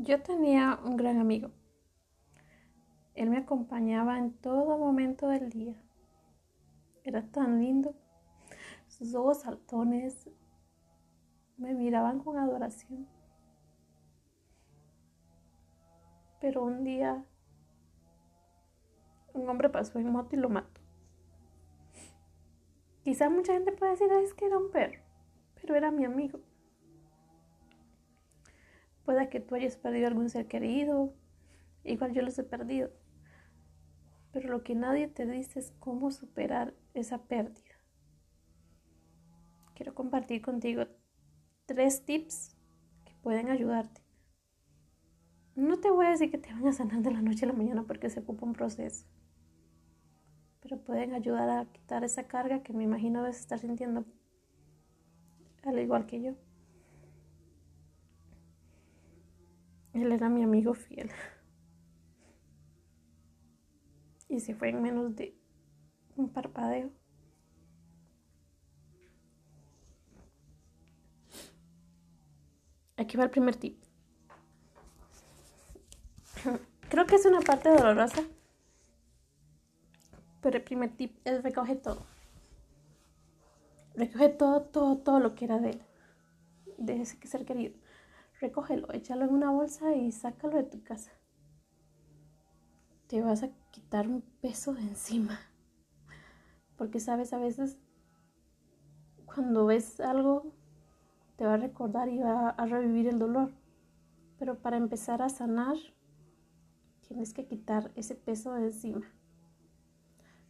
Yo tenía un gran amigo. Él me acompañaba en todo momento del día. Era tan lindo. Sus ojos saltones me miraban con adoración. Pero un día un hombre pasó en moto y lo mató. Quizá mucha gente puede decir es que era un perro, pero era mi amigo. Pueda que tú hayas perdido algún ser querido, igual yo los he perdido. Pero lo que nadie te dice es cómo superar esa pérdida. Quiero compartir contigo tres tips que pueden ayudarte. No te voy a decir que te van a sanar de la noche a la mañana porque se ocupa un proceso. Pero pueden ayudar a quitar esa carga que me imagino debes estar sintiendo al igual que yo. Él era mi amigo fiel. Y se fue en menos de un parpadeo. Aquí va el primer tip. Creo que es una parte dolorosa. Pero el primer tip es recoge todo. Recoge todo, todo, todo lo que era de él. De ese ser querido recógelo, échalo en una bolsa y sácalo de tu casa. Te vas a quitar un peso de encima. Porque sabes, a veces cuando ves algo te va a recordar y va a revivir el dolor. Pero para empezar a sanar, tienes que quitar ese peso de encima.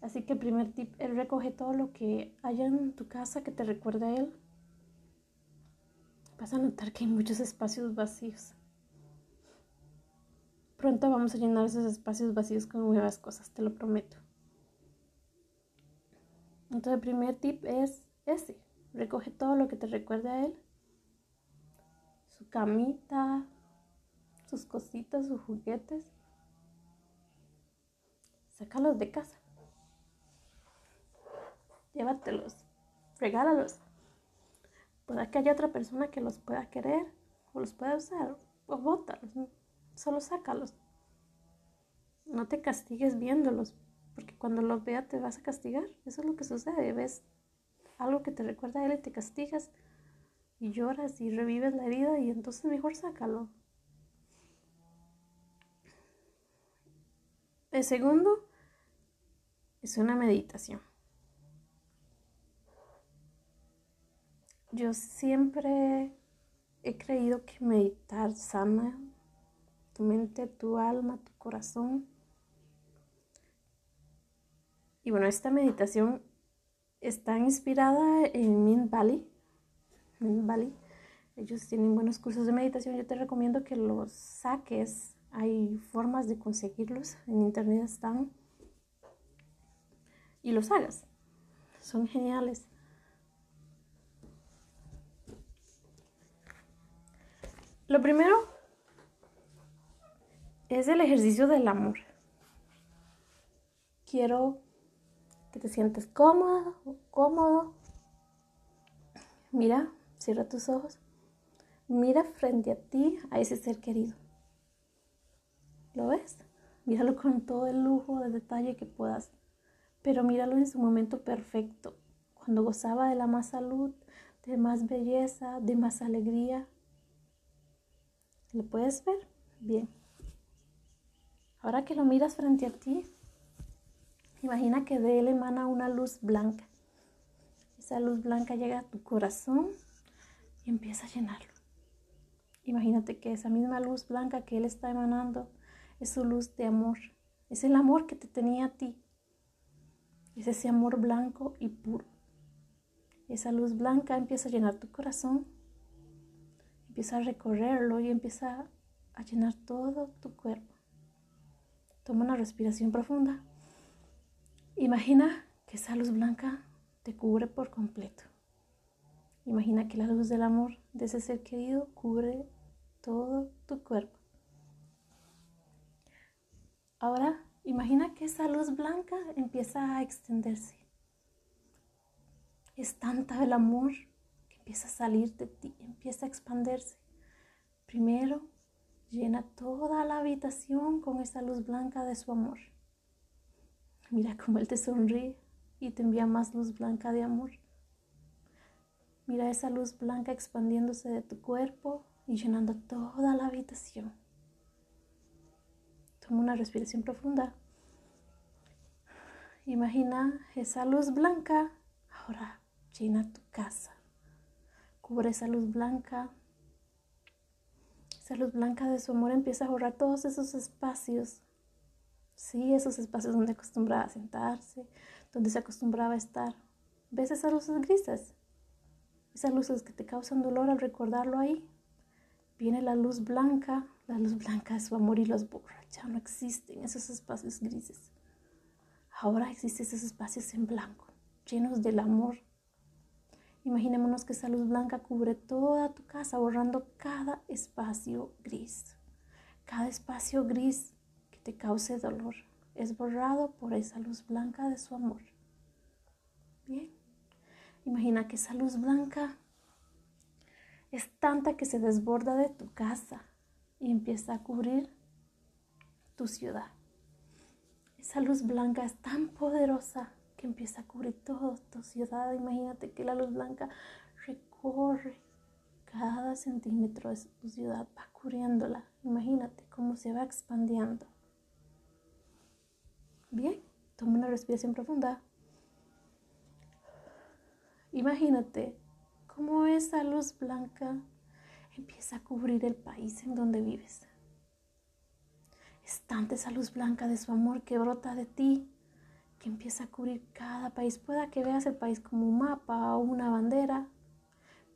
Así que el primer tip es recoge todo lo que haya en tu casa que te recuerde a él vas a notar que hay muchos espacios vacíos. Pronto vamos a llenar esos espacios vacíos con nuevas cosas, te lo prometo. Entonces el primer tip es ese, recoge todo lo que te recuerde a él. Su camita, sus cositas, sus juguetes. Sácalos de casa. Llévatelos, regálalos. Puede que haya otra persona que los pueda querer o los pueda usar o bótalos, solo sácalos. No te castigues viéndolos, porque cuando los vea te vas a castigar. Eso es lo que sucede. Ves algo que te recuerda a él y te castigas y lloras y revives la herida y entonces mejor sácalo. El segundo es una meditación. Yo siempre he creído que meditar sana tu mente, tu alma, tu corazón. Y bueno, esta meditación está inspirada en Mint Valley. Mint Valley. Ellos tienen buenos cursos de meditación. Yo te recomiendo que los saques. Hay formas de conseguirlos. En internet están. Y los hagas. Son geniales. Lo primero es el ejercicio del amor. Quiero que te sientas cómoda cómodo. Mira, cierra tus ojos. Mira frente a ti a ese ser querido. ¿Lo ves? Míralo con todo el lujo de detalle que puedas. Pero míralo en su momento perfecto, cuando gozaba de la más salud, de más belleza, de más alegría, ¿Lo puedes ver? Bien. Ahora que lo miras frente a ti, imagina que de él emana una luz blanca. Esa luz blanca llega a tu corazón y empieza a llenarlo. Imagínate que esa misma luz blanca que él está emanando es su luz de amor. Es el amor que te tenía a ti. Es ese amor blanco y puro. Esa luz blanca empieza a llenar tu corazón empieza a recorrerlo y empieza a llenar todo tu cuerpo. Toma una respiración profunda. Imagina que esa luz blanca te cubre por completo. Imagina que la luz del amor de ese ser querido cubre todo tu cuerpo. Ahora imagina que esa luz blanca empieza a extenderse. Es tanta el amor empieza a salir de ti, empieza a expandirse. Primero Llena toda la habitación con esa luz blanca de su amor. Mira cómo Él te sonríe y te envía más luz blanca de amor. Mira esa luz blanca expandiéndose de tu cuerpo y llenando toda la habitación. Toma una respiración profunda. Imagina esa luz blanca. Ahora llena tu casa. Cubre esa luz blanca. Esa luz blanca de su amor empieza a borrar todos esos espacios. Sí, esos espacios donde acostumbraba a sentarse, donde se acostumbraba a estar. ¿Ves esas luces grises? Esas luces que te causan dolor al recordarlo ahí. Viene la luz blanca, la luz blanca de su amor y los borra. Ya no existen esos espacios grises. Ahora existen esos espacios en blanco, llenos del amor. Imaginémonos que esa luz blanca cubre toda tu casa, borrando cada espacio gris. Cada espacio gris que te cause dolor es borrado por esa luz blanca de su amor. Bien, imagina que esa luz blanca es tanta que se desborda de tu casa y empieza a cubrir tu ciudad. Esa luz blanca es tan poderosa que empieza a cubrir toda tu ciudad. Imagínate que la luz blanca recorre cada centímetro de tu ciudad, va cubriéndola. Imagínate cómo se va expandiendo. Bien, toma una respiración profunda. Imagínate cómo esa luz blanca empieza a cubrir el país en donde vives. Es tanta esa luz blanca de su amor que brota de ti, que empieza a cubrir cada país. Pueda que veas el país como un mapa o una bandera,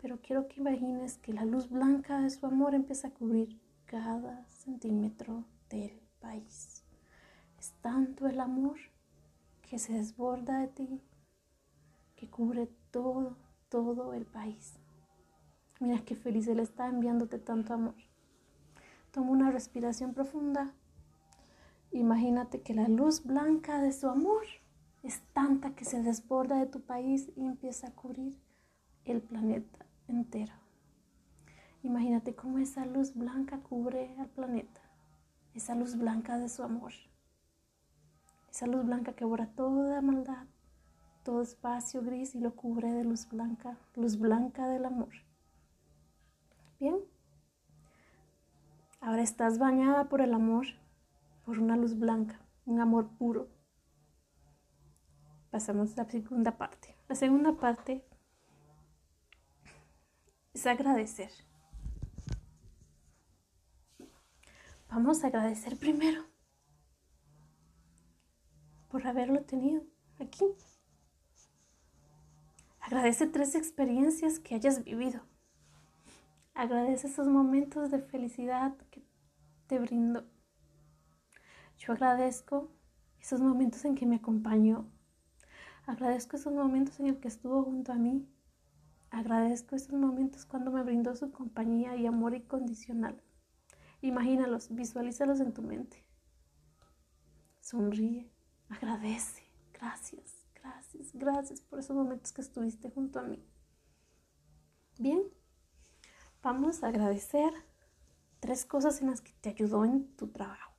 pero quiero que imagines que la luz blanca de su amor empieza a cubrir cada centímetro del país. Es tanto el amor que se desborda de ti, que cubre todo, todo el país. Mira qué feliz Él está enviándote tanto amor. Toma una respiración profunda Imagínate que la luz blanca de su amor es tanta que se desborda de tu país y empieza a cubrir el planeta entero. Imagínate cómo esa luz blanca cubre al planeta, esa luz blanca de su amor, esa luz blanca que borra toda maldad, todo espacio gris y lo cubre de luz blanca, luz blanca del amor. Bien, ahora estás bañada por el amor por una luz blanca, un amor puro. Pasamos a la segunda parte. La segunda parte es agradecer. Vamos a agradecer primero por haberlo tenido aquí. Agradece tres experiencias que hayas vivido. Agradece esos momentos de felicidad que te brindó. Yo agradezco esos momentos en que me acompañó. Agradezco esos momentos en el que estuvo junto a mí. Agradezco esos momentos cuando me brindó su compañía y amor incondicional. Imagínalos, visualízalos en tu mente. Sonríe, agradece. Gracias, gracias, gracias por esos momentos que estuviste junto a mí. Bien, vamos a agradecer tres cosas en las que te ayudó en tu trabajo.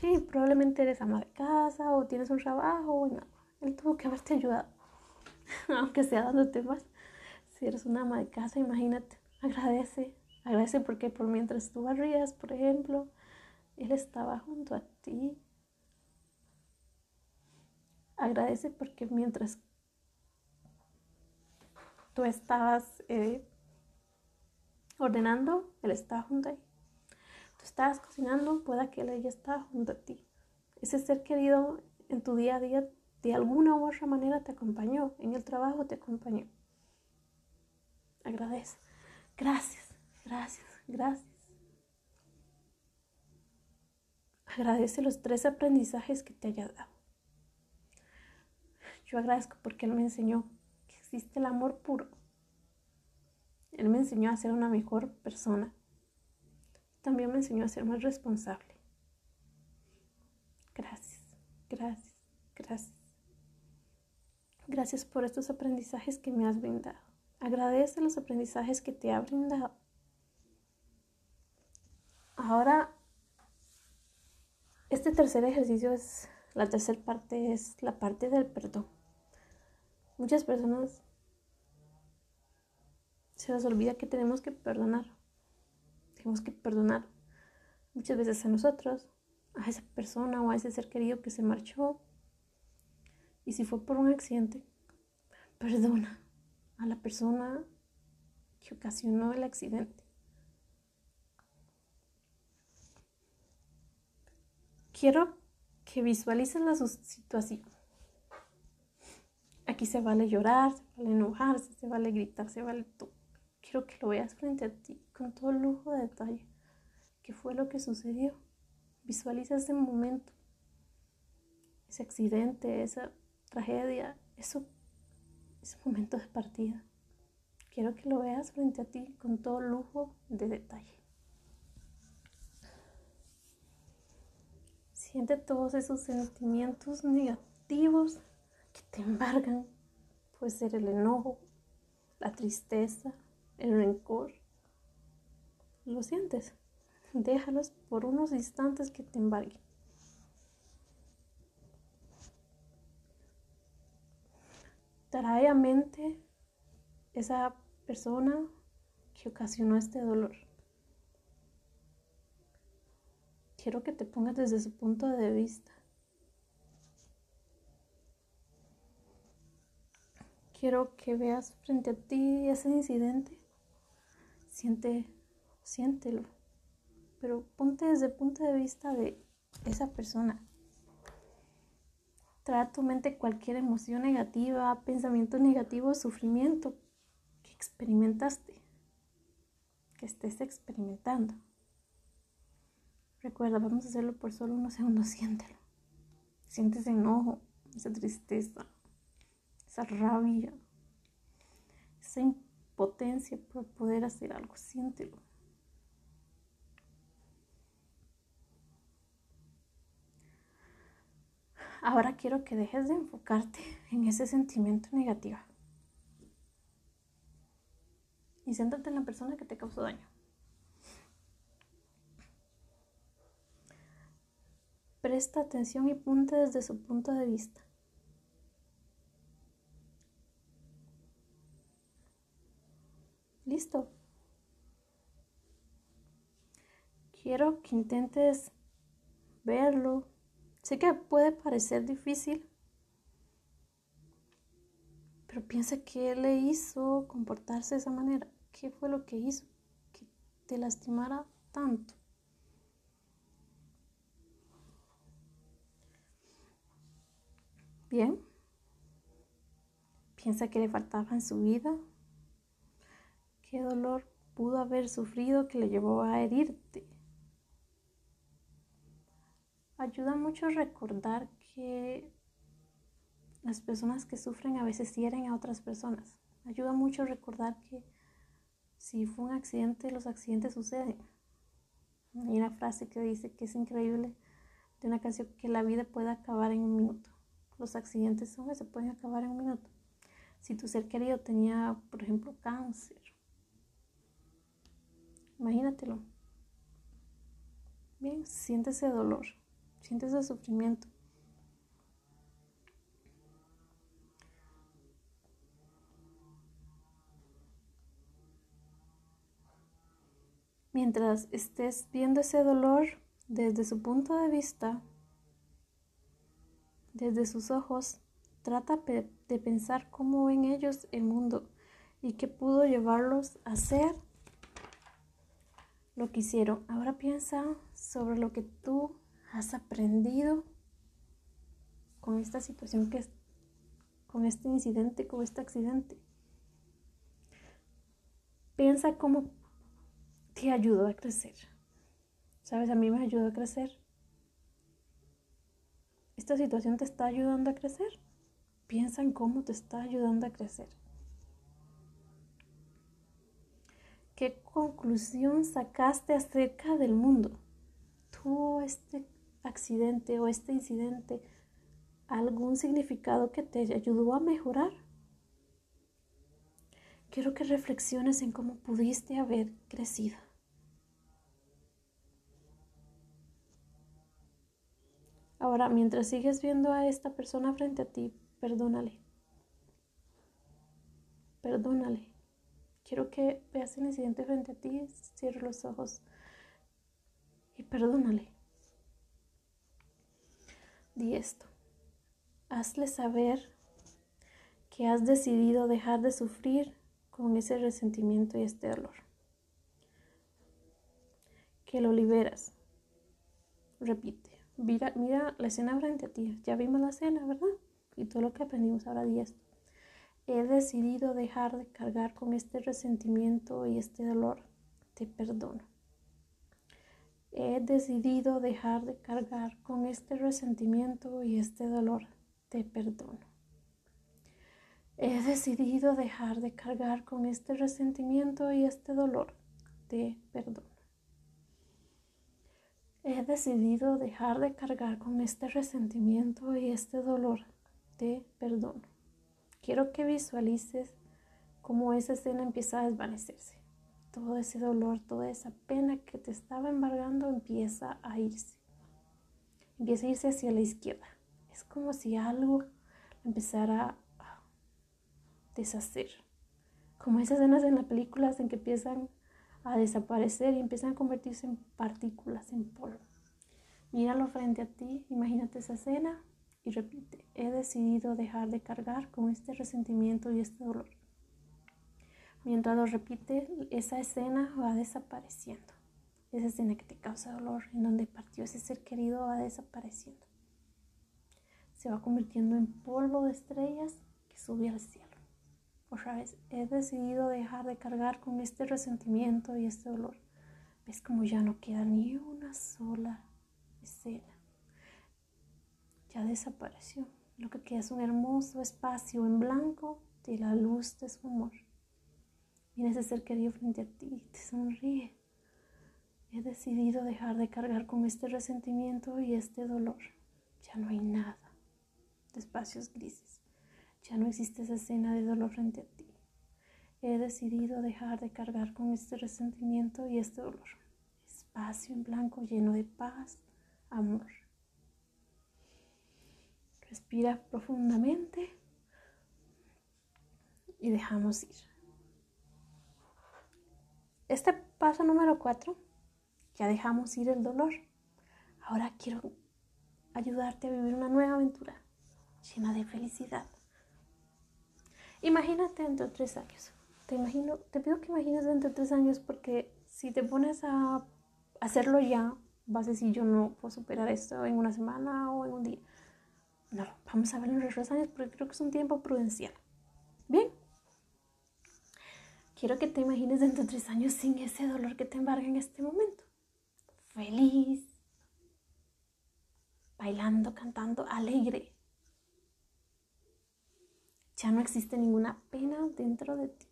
Sí, probablemente eres ama de casa o tienes un trabajo. Bueno, él tuvo que haberte ayudado, aunque sea dándote más. Si eres una ama de casa, imagínate, agradece, agradece porque por mientras tú barrías, por ejemplo, él estaba junto a ti. Agradece porque mientras tú estabas eh, ordenando, él estaba junto ahí estabas cocinando, pueda que él ya estaba junto a ti. Ese ser querido en tu día a día de alguna u otra manera te acompañó, en el trabajo te acompañó. Agradece. Gracias, gracias, gracias. Agradece los tres aprendizajes que te haya dado. Yo agradezco porque Él me enseñó que existe el amor puro. Él me enseñó a ser una mejor persona también me enseñó a ser más responsable. Gracias, gracias, gracias. Gracias por estos aprendizajes que me has brindado. Agradece los aprendizajes que te ha brindado. Ahora, este tercer ejercicio es, la tercera parte es la parte del perdón. Muchas personas se nos olvida que tenemos que perdonar. Tenemos que perdonar muchas veces a nosotros, a esa persona o a ese ser querido que se marchó. Y si fue por un accidente, perdona a la persona que ocasionó el accidente. Quiero que visualicen la situación. Aquí se vale llorar, se vale enojarse, se vale gritar, se vale todo. Quiero que lo veas frente a ti con todo lujo de detalle. ¿Qué fue lo que sucedió? Visualiza ese momento, ese accidente, esa tragedia, eso, ese momento de partida. Quiero que lo veas frente a ti con todo lujo de detalle. Siente todos esos sentimientos negativos que te embargan. Puede ser el enojo, la tristeza, el rencor. ¿Lo sientes? Déjalos por unos instantes que te embarguen. Trae a mente esa persona que ocasionó este dolor. Quiero que te pongas desde su punto de vista. Quiero que veas frente a ti ese incidente Siente, siéntelo. Pero ponte desde el punto de vista de esa persona. Trae a tu mente cualquier emoción negativa, pensamiento negativo, sufrimiento que experimentaste, que estés experimentando. Recuerda, vamos a hacerlo por solo unos segundos, siéntelo. Sientes enojo, esa tristeza, esa rabia, esa potencia por poder hacer algo. Siéntelo. Ahora quiero que dejes de enfocarte en ese sentimiento negativo. Y siéntate en la persona que te causó daño. Presta atención y ponte desde su punto de vista. Listo. Quiero que intentes verlo. Sé que puede parecer difícil, pero piensa qué le hizo comportarse de esa manera. ¿Qué fue lo que hizo que te lastimara tanto? Bien. Piensa que le faltaba en su vida ¿Qué dolor pudo haber sufrido que le llevó a herirte? Ayuda mucho recordar que las personas que sufren a veces hieren a otras personas. Ayuda mucho recordar que si fue un accidente, los accidentes suceden. Hay una frase que dice que es increíble de una canción que la vida puede acabar en un minuto. Los accidentes son se pueden acabar en un minuto. Si tu ser querido tenía, por ejemplo, cáncer Imagínatelo. Bien, siente ese dolor, siente ese sufrimiento. Mientras estés viendo ese dolor desde su punto de vista, desde sus ojos, trata de pensar cómo ven ellos el mundo y qué pudo llevarlos a ser lo que hicieron. Ahora piensa sobre lo que tú has aprendido con esta situación que es, con este incidente, con este accidente. Piensa cómo te ayudó a crecer. Sabes, a mí me ayudó a crecer. ¿Esta situación te está ayudando a crecer? Piensa en cómo te está ayudando a crecer. ¿Qué conclusión sacaste acerca del mundo? ¿Tuvo este accidente o este incidente algún significado que te ayudó a mejorar. Quiero que reflexiones en cómo pudiste haber crecido. Ahora, mientras sigues viendo a esta persona frente a ti, perdónale. Perdónale. Quiero que veas el incidente frente a ti, cierra los ojos y perdónale. Di esto. Hazle saber que has decidido dejar de sufrir con ese resentimiento y este dolor. Que lo liberas. Repite. Mira, mira la escena frente a ti. Ya vimos la escena, ¿verdad? Y todo lo que aprendimos ahora di esto. He decidido dejar de cargar con este resentimiento y este dolor. Te perdono. He decidido dejar de cargar con este resentimiento y este dolor. Te perdono. He decidido dejar de cargar con este resentimiento y este dolor. Te perdono. He decidido dejar de cargar con este resentimiento y este dolor. Te perdono. Quiero que visualices cómo esa escena empieza a desvanecerse. Todo ese dolor, toda esa pena que te estaba embargando empieza a irse. Empieza a irse hacia la izquierda. Es como si algo empezara a deshacer. Como esas escenas en las películas en que empiezan a desaparecer y empiezan a convertirse en partículas, en polvo. Míralo frente a ti, imagínate esa escena y repite, he decidido dejar de cargar con este resentimiento y este dolor. Mientras lo repite, esa escena va desapareciendo. Esa escena que te causa dolor, en donde partió ese ser querido, va desapareciendo. Se va convirtiendo en polvo de estrellas que sube al cielo. Otra vez, he decidido dejar de cargar con este resentimiento y este dolor. Ves como ya no queda ni una sola escena ya desapareció. Lo que queda es un hermoso espacio en blanco de la luz de su amor. Viene ese ser querido frente a ti, te sonríe. He decidido dejar de cargar con este resentimiento y este dolor. Ya no hay nada de espacios grises. Ya no existe esa escena de dolor frente a ti. He decidido dejar de cargar con este resentimiento y este dolor. Espacio en blanco lleno de paz, amor. Respira profundamente y dejamos ir. Este paso número cuatro, ya dejamos ir el dolor. Ahora quiero ayudarte a vivir una nueva aventura llena de felicidad. Imagínate dentro de tres años. Te, imagino, te pido que imagines dentro de tres años porque si te pones a hacerlo ya, vas a decir yo no puedo superar esto en una semana o en un día. No, vamos a ver en los tres años porque creo que es un tiempo prudencial. Quiero que te imagines dentro de tres años sin ese dolor que te embarga en este momento. Feliz, bailando, cantando, alegre. Ya no existe ninguna pena dentro de ti.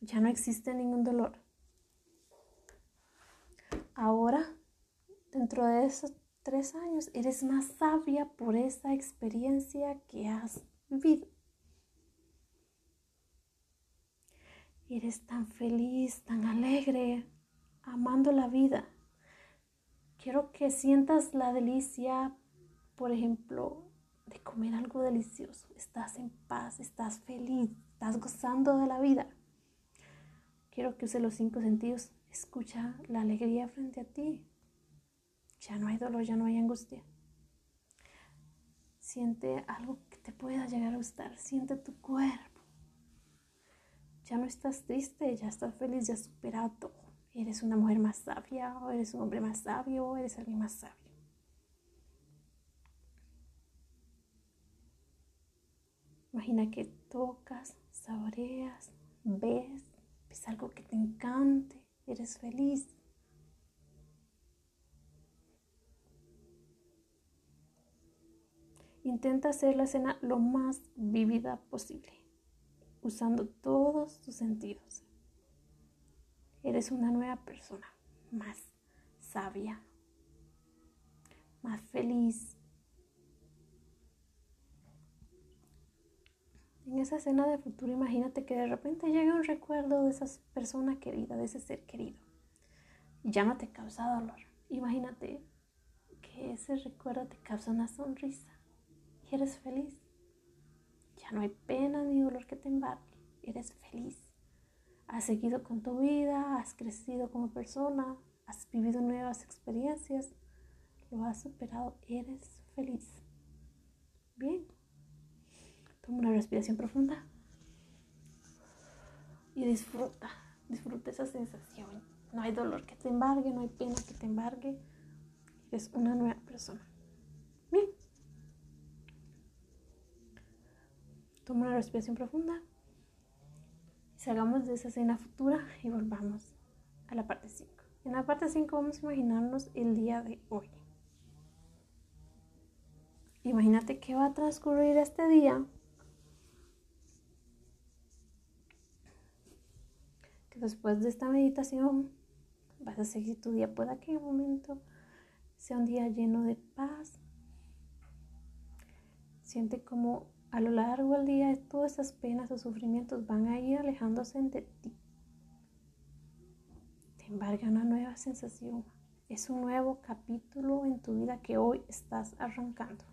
Ya no existe ningún dolor. Ahora, dentro de esos tres años, eres más sabia por esa experiencia que has vivido. Eres tan feliz, tan alegre, amando la vida. Quiero que sientas la delicia, por ejemplo, de comer algo delicioso. Estás en paz, estás feliz, estás gozando de la vida. Quiero que use los cinco sentidos. Escucha la alegría frente a ti. Ya no hay dolor, ya no hay angustia. Siente algo que te pueda llegar a gustar. Siente tu cuerpo. Ya no estás triste, ya estás feliz, ya has superado todo. Eres una mujer más sabia, o eres un hombre más sabio, o eres alguien más sabio. Imagina que tocas, saboreas, ves, ves algo que te encante, eres feliz. Intenta hacer la escena lo más vívida posible, usando todos tus sentidos. Eres una nueva persona, más sabia, más feliz. En esa escena de futuro, imagínate que de repente llega un recuerdo de esa persona querida, de ese ser querido. Y ya no te causa dolor. Imagínate que ese recuerdo te causa una sonrisa y eres feliz. Ya no hay pena ni dolor que te embargue, eres feliz. Has seguido con tu vida, has crecido como persona, has vivido nuevas experiencias, lo has superado, eres feliz. Bien, toma una respiración profunda y disfruta, disfruta esa sensación. No hay dolor que te embargue, no hay pena que te embargue. Eres una nueva persona. Bien. Toma una respiración profunda. Salgamos de esa escena futura y volvamos a la parte 5. En la parte 5 vamos a imaginarnos el día de hoy. Imagínate que va a transcurrir este día después de esta meditación vas a seguir tu día. Puede que en momento sea un día lleno de paz. Siente como a lo largo del día todas esas penas o sufrimientos van a ir alejándose de ti. Te embarga una nueva sensación. Es un nuevo capítulo en tu vida que hoy estás arrancando.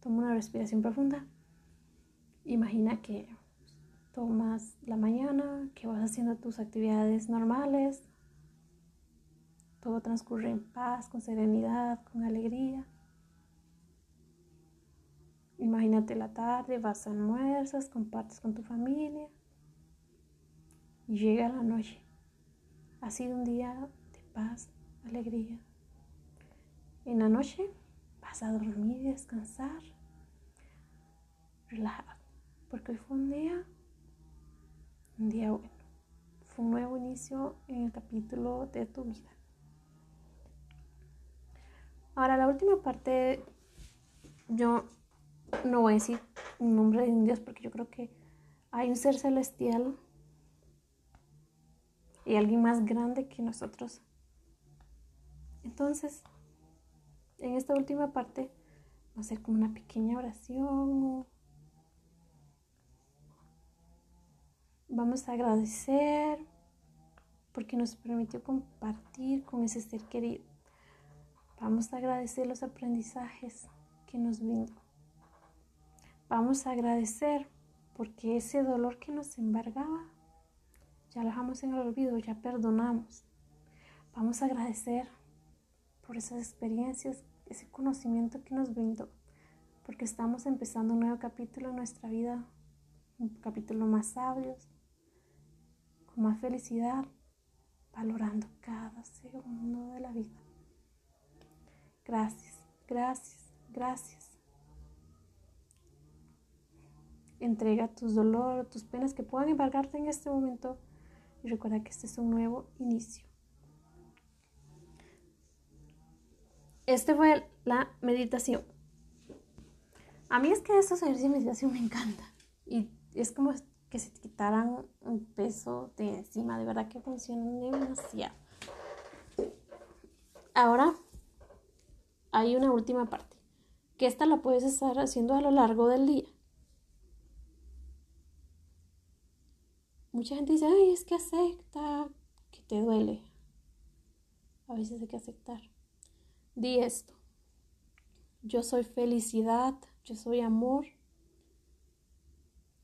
Toma una respiración profunda. Imagina que tomas la mañana, que vas haciendo tus actividades normales, todo transcurre en paz, con serenidad, con alegría. Imagínate la tarde, vas a almuerzas, compartes con tu familia y llega la noche. Ha sido un día de paz, alegría. En la noche vas a dormir y descansar, relajado, porque hoy fue un día un día bueno. Fue un nuevo inicio en el capítulo de tu vida. Ahora, la última parte, yo no voy a decir un nombre de un Dios porque yo creo que hay un ser celestial y alguien más grande que nosotros. Entonces, en esta última parte, va a ser como una pequeña oración Vamos a agradecer porque nos permitió compartir con ese ser querido. Vamos a agradecer los aprendizajes que nos brindó. Vamos a agradecer porque ese dolor que nos embargaba ya lo dejamos en el olvido, ya perdonamos. Vamos a agradecer por esas experiencias, ese conocimiento que nos brindó, porque estamos empezando un nuevo capítulo en nuestra vida, un capítulo más sabios, con más felicidad, valorando cada segundo de la vida. Gracias, gracias, gracias. Entrega tus dolores, tus penas que puedan embargarte en este momento y recuerda que este es un nuevo inicio. Esta fue la meditación. A mí es que estos ejercicios de meditación me encantan y es como que se quitaran un peso de encima. De verdad que funcionan demasiado. Ahora hay una última parte, que esta la puedes estar haciendo a lo largo del día. Mucha gente dice, ay, es que acepta que te duele. A veces hay que aceptar. Di esto. Yo soy felicidad, yo soy amor,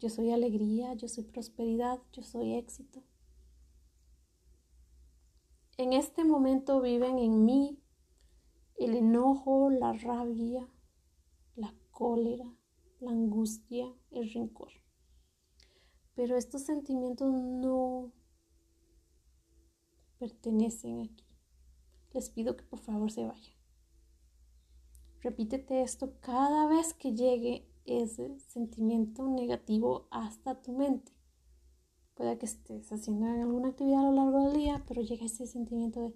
yo soy alegría, yo soy prosperidad, yo soy éxito. En este momento viven en mí el enojo, la rabia, la cólera, la angustia, el rencor. Pero estos sentimientos no pertenecen aquí. Les pido que por favor se vayan. Repítete esto cada vez que llegue ese sentimiento negativo hasta tu mente. Puede que estés haciendo alguna actividad a lo largo del día, pero llega ese sentimiento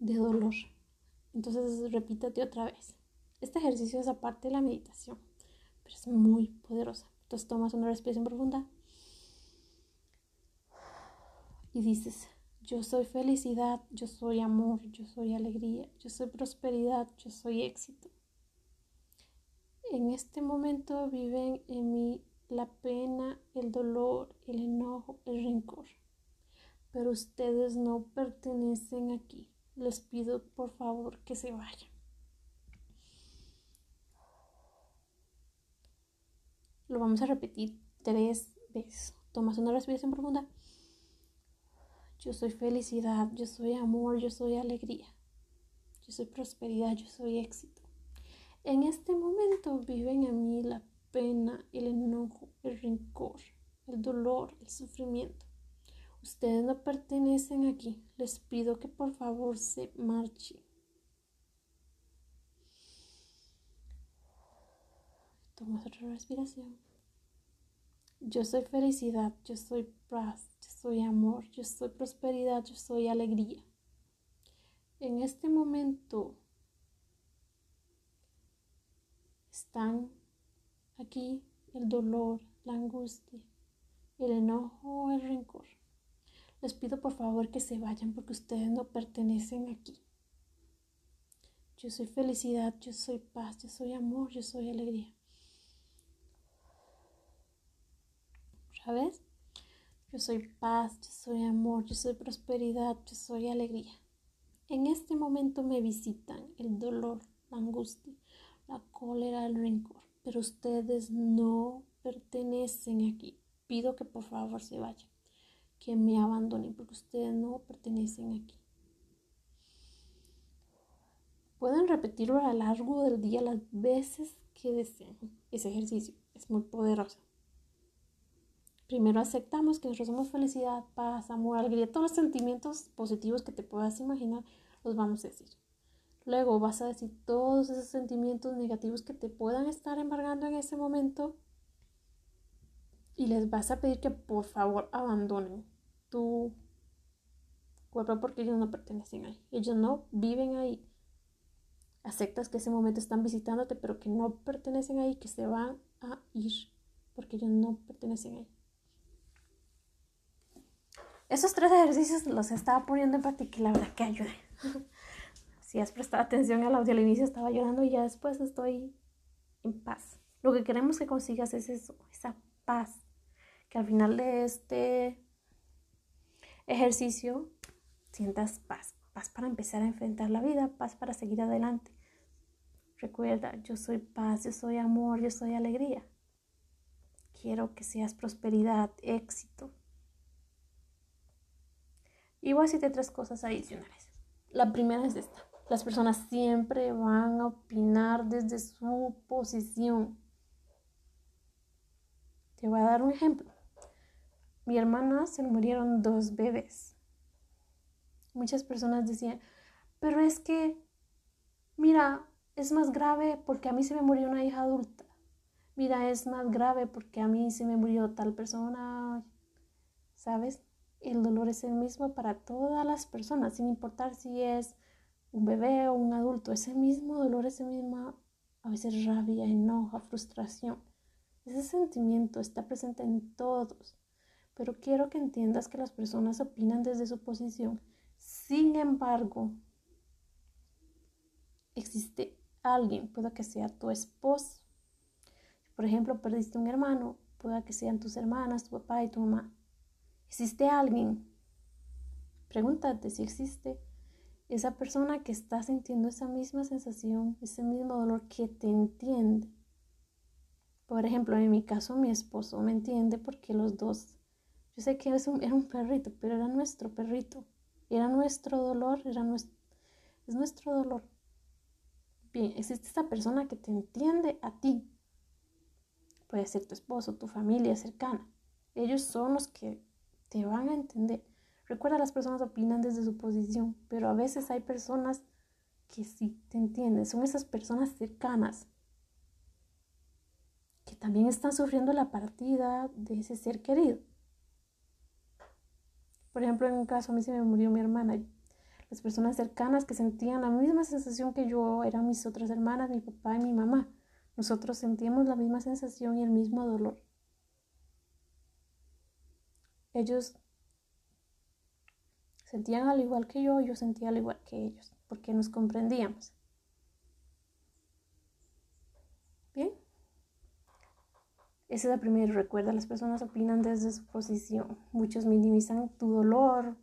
de, dolor. Entonces repítate otra vez. Este ejercicio es aparte de la meditación, pero es muy poderosa. Entonces tomas una respiración profunda y dices, yo soy felicidad, yo soy amor, yo soy alegría, yo soy prosperidad, yo soy éxito. En este momento viven en mí la pena, el dolor, el enojo, el rencor. Pero ustedes no pertenecen aquí. les pido por favor que se vayan. Lo vamos a repetir tres veces. Tomas una respiración profunda. Yo soy felicidad, yo soy amor, yo soy alegría. Yo soy prosperidad, yo soy éxito. En este momento viven en mí la pena, el enojo, el rencor, el dolor, el sufrimiento. Ustedes no pertenecen aquí. Les pido que por favor se marchen. Toma otra respiración. Yo soy felicidad, yo soy paz, yo soy amor, yo soy prosperidad, yo soy alegría. En este momento están aquí el dolor, la angustia, el enojo, el rencor. Les pido por favor que se vayan porque ustedes no pertenecen aquí. Yo soy felicidad, yo soy paz, yo soy amor, yo soy alegría. ¿Sabes? Yo soy paz, yo soy amor, yo soy prosperidad, yo soy alegría. En este momento me visitan el dolor, la angustia, la cólera, el rencor, pero ustedes no pertenecen aquí. Pido que por favor se vayan que me abandonen porque ustedes no pertenecen aquí. Pueden repetirlo a lo largo del día las veces que deseen. Ese ejercicio es muy poderoso. Primero aceptamos que nosotros somos felicidad, paz, amor, alegría, todos los sentimientos positivos que te puedas imaginar, los vamos a decir. Luego vas a decir todos esos sentimientos negativos que te puedan estar embargando en ese momento y les vas a pedir que por favor abandonen tu cuerpo porque ellos no pertenecen ahí. Ellos no viven ahí. Aceptas que ese momento están visitándote, pero que no pertenecen ahí, que se van a ir porque ellos no pertenecen ahí. Esos tres ejercicios los estaba poniendo en práctica y la verdad que ayudé. si has prestado atención al audio al inicio estaba llorando y ya después estoy en paz. Lo que queremos que consigas es eso, esa paz. Que al final de este ejercicio sientas paz, paz para empezar a enfrentar la vida, paz para seguir adelante. Recuerda, yo soy paz, yo soy amor, yo soy alegría. Quiero que seas prosperidad, éxito. Y voy a decirte tres cosas adicionales. La primera es esta. Las personas siempre van a opinar desde su posición. Te voy a dar un ejemplo mi hermana se murieron dos bebés. Muchas personas decían, pero es que, mira, es más grave porque a mí se me murió una hija adulta. Mira, es más grave porque a mí se me murió tal persona. ¿Sabes? El dolor es el mismo para todas las personas, sin importar si es un bebé o un adulto. Ese mismo dolor, ese mismo, a veces rabia, enojo, frustración. Ese sentimiento está presente en todos pero quiero que entiendas que las personas opinan desde su posición. Sin embargo, existe alguien, puede que sea tu esposo. Por ejemplo, perdiste un hermano, puede que sean tus hermanas, tu papá y tu mamá. ¿Existe alguien? Pregúntate si existe esa persona que está sintiendo esa misma sensación, ese mismo dolor que te entiende. Por ejemplo, en mi caso, mi esposo me entiende porque los dos yo sé que es un, era un perrito, pero era nuestro perrito. Era nuestro dolor, era nuestro, es nuestro dolor. Bien, existe esta persona que te entiende a ti. Puede ser tu esposo, tu familia cercana. Ellos son los que te van a entender. Recuerda, las personas opinan desde su posición, pero a veces hay personas que sí te entienden. Son esas personas cercanas que también están sufriendo la partida de ese ser querido. Por ejemplo, en un caso a mí se me murió mi hermana. Las personas cercanas que sentían la misma sensación que yo eran mis otras hermanas, mi papá y mi mamá. Nosotros sentíamos la misma sensación y el mismo dolor. Ellos sentían al igual que yo, yo sentía al igual que ellos, porque nos comprendíamos. Bien. Ese es el primero. Recuerda, las personas opinan desde su posición. Muchos minimizan tu dolor,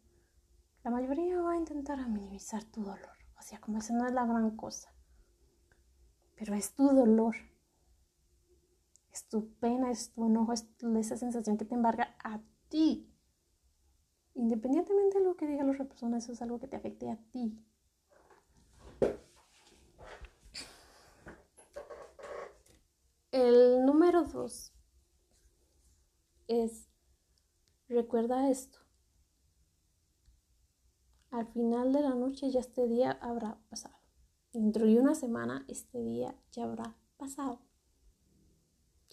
la mayoría va a intentar minimizar tu dolor. O sea, como eso no es la gran cosa. Pero es tu dolor. Es tu pena, es tu enojo, es esa sensación que te embarga a ti. Independientemente de lo que digan las otras personas, eso es algo que te afecte a ti. El número dos es, recuerda esto, al final de la noche ya este día habrá pasado. Dentro de una semana este día ya habrá pasado.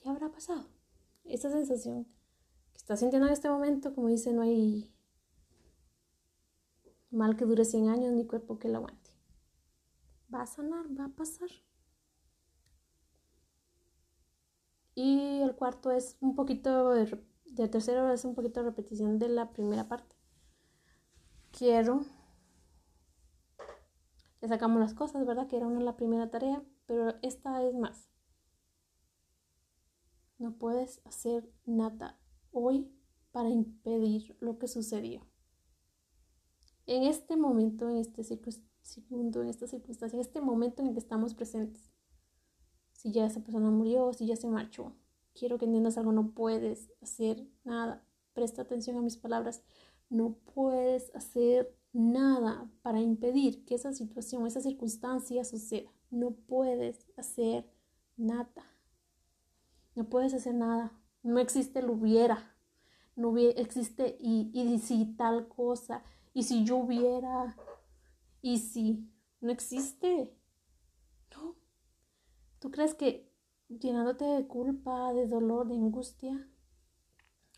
Ya habrá pasado. Esa sensación estás sintiendo en este momento, como dice, no hay mal que dure 100 años ni cuerpo que lo aguante. Va a sanar, va a pasar. Y el cuarto es un poquito, de, de tercero es un poquito de repetición de la primera parte quiero. Ya sacamos las cosas, ¿verdad? Que era una la primera tarea, pero esta es más. No puedes hacer nada hoy para impedir lo que sucedió. En este momento, en este segundo, en esta circunstancia, en este momento en el que estamos presentes. Si ya esa persona murió, si ya se marchó, quiero que entiendas algo, no puedes hacer nada. Presta atención a mis palabras. No puedes hacer nada para impedir que esa situación, esa circunstancia suceda. No puedes hacer nada. No puedes hacer nada. No existe el hubiera. No existe y, y si tal cosa. Y si yo hubiera. Y si. No existe. No. ¿Tú crees que llenándote de culpa, de dolor, de angustia,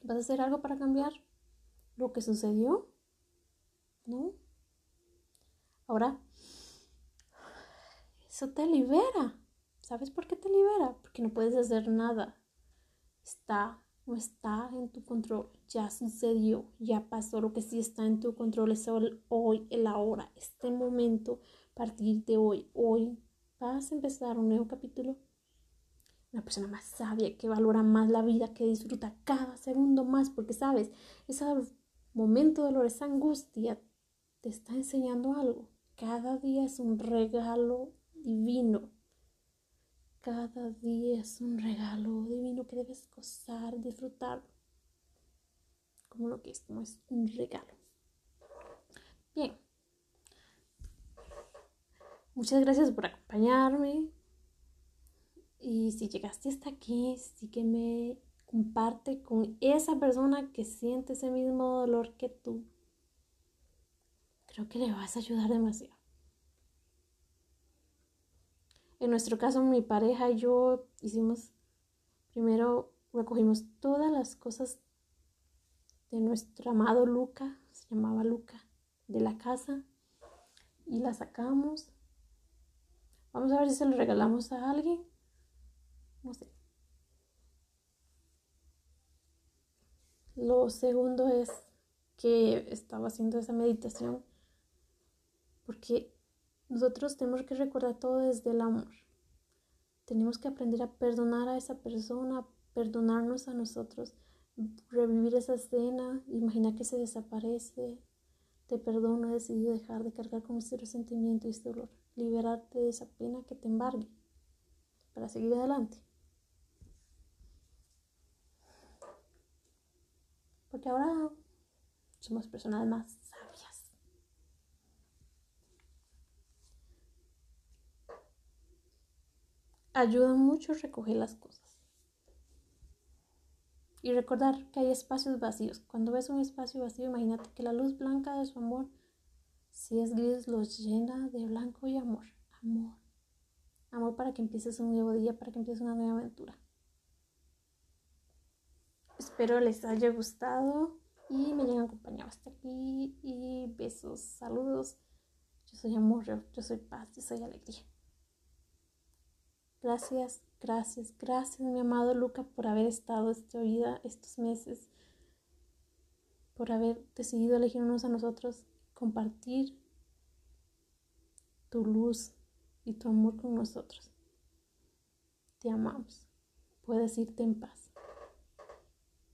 vas a hacer algo para cambiar? lo que sucedió, ¿no? Ahora, eso te libera. ¿Sabes por qué te libera? Porque no puedes hacer nada. Está, no está en tu control. Ya sucedió, ya pasó. Lo que sí está en tu control es el hoy, el ahora, este momento, a partir de hoy. Hoy vas a empezar un nuevo capítulo una persona más sabia, que valora más la vida, que disfruta cada segundo más, porque sabes, esa momento de dolor, esa angustia, te está enseñando algo. Cada día es un regalo divino. Cada día es un regalo divino que debes gozar, disfrutar. Como lo que es, como es un regalo. Bien. Muchas gracias por acompañarme. Y si llegaste hasta aquí, sí que me comparte con esa persona que siente ese mismo dolor que tú. Creo que le vas a ayudar demasiado. En nuestro caso, mi pareja y yo hicimos, primero recogimos todas las cosas de nuestro amado Luca, se llamaba Luca, de la casa y la sacamos. Vamos a ver si se lo regalamos a alguien. No sé. Lo segundo es que estaba haciendo esa meditación porque nosotros tenemos que recordar todo desde el amor. Tenemos que aprender a perdonar a esa persona, perdonarnos a nosotros, revivir esa escena, imaginar que se desaparece. Te perdono, he decidido dejar de cargar con este resentimiento y este dolor, liberarte de esa pena que te embargue para seguir adelante. Porque ahora somos personas más Ayuda mucho recoger las cosas. Y recordar que hay espacios vacíos. Cuando ves un espacio vacío, imagínate que la luz blanca de su amor, si es gris, los llena de blanco y amor. Amor. Amor para que empieces un nuevo día, para que empieces una nueva aventura. Espero les haya gustado y me hayan acompañado hasta aquí. Y besos, saludos. Yo soy amor, yo soy paz, yo soy alegría. Gracias, gracias, gracias, mi amado Luca, por haber estado esta vida estos meses, por haber decidido elegirnos a nosotros, compartir tu luz y tu amor con nosotros. Te amamos. Puedes irte en paz.